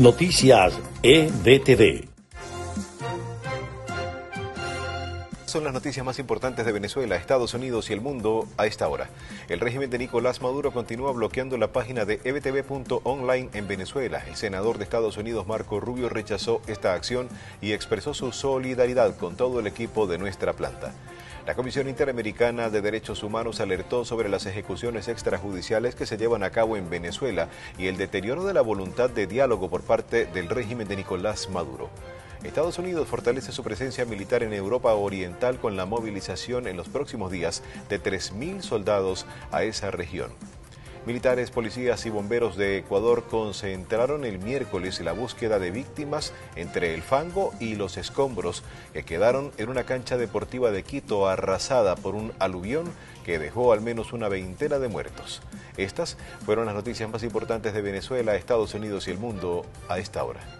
Noticias EBTV. Son las noticias más importantes de Venezuela, Estados Unidos y el mundo a esta hora. El régimen de Nicolás Maduro continúa bloqueando la página de ebtv.online en Venezuela. El senador de Estados Unidos, Marco Rubio, rechazó esta acción y expresó su solidaridad con todo el equipo de nuestra planta. La Comisión Interamericana de Derechos Humanos alertó sobre las ejecuciones extrajudiciales que se llevan a cabo en Venezuela y el deterioro de la voluntad de diálogo por parte del régimen de Nicolás Maduro. Estados Unidos fortalece su presencia militar en Europa Oriental con la movilización en los próximos días de 3.000 soldados a esa región. Militares, policías y bomberos de Ecuador concentraron el miércoles la búsqueda de víctimas entre el fango y los escombros que quedaron en una cancha deportiva de Quito arrasada por un aluvión que dejó al menos una veintena de muertos. Estas fueron las noticias más importantes de Venezuela, Estados Unidos y el mundo a esta hora.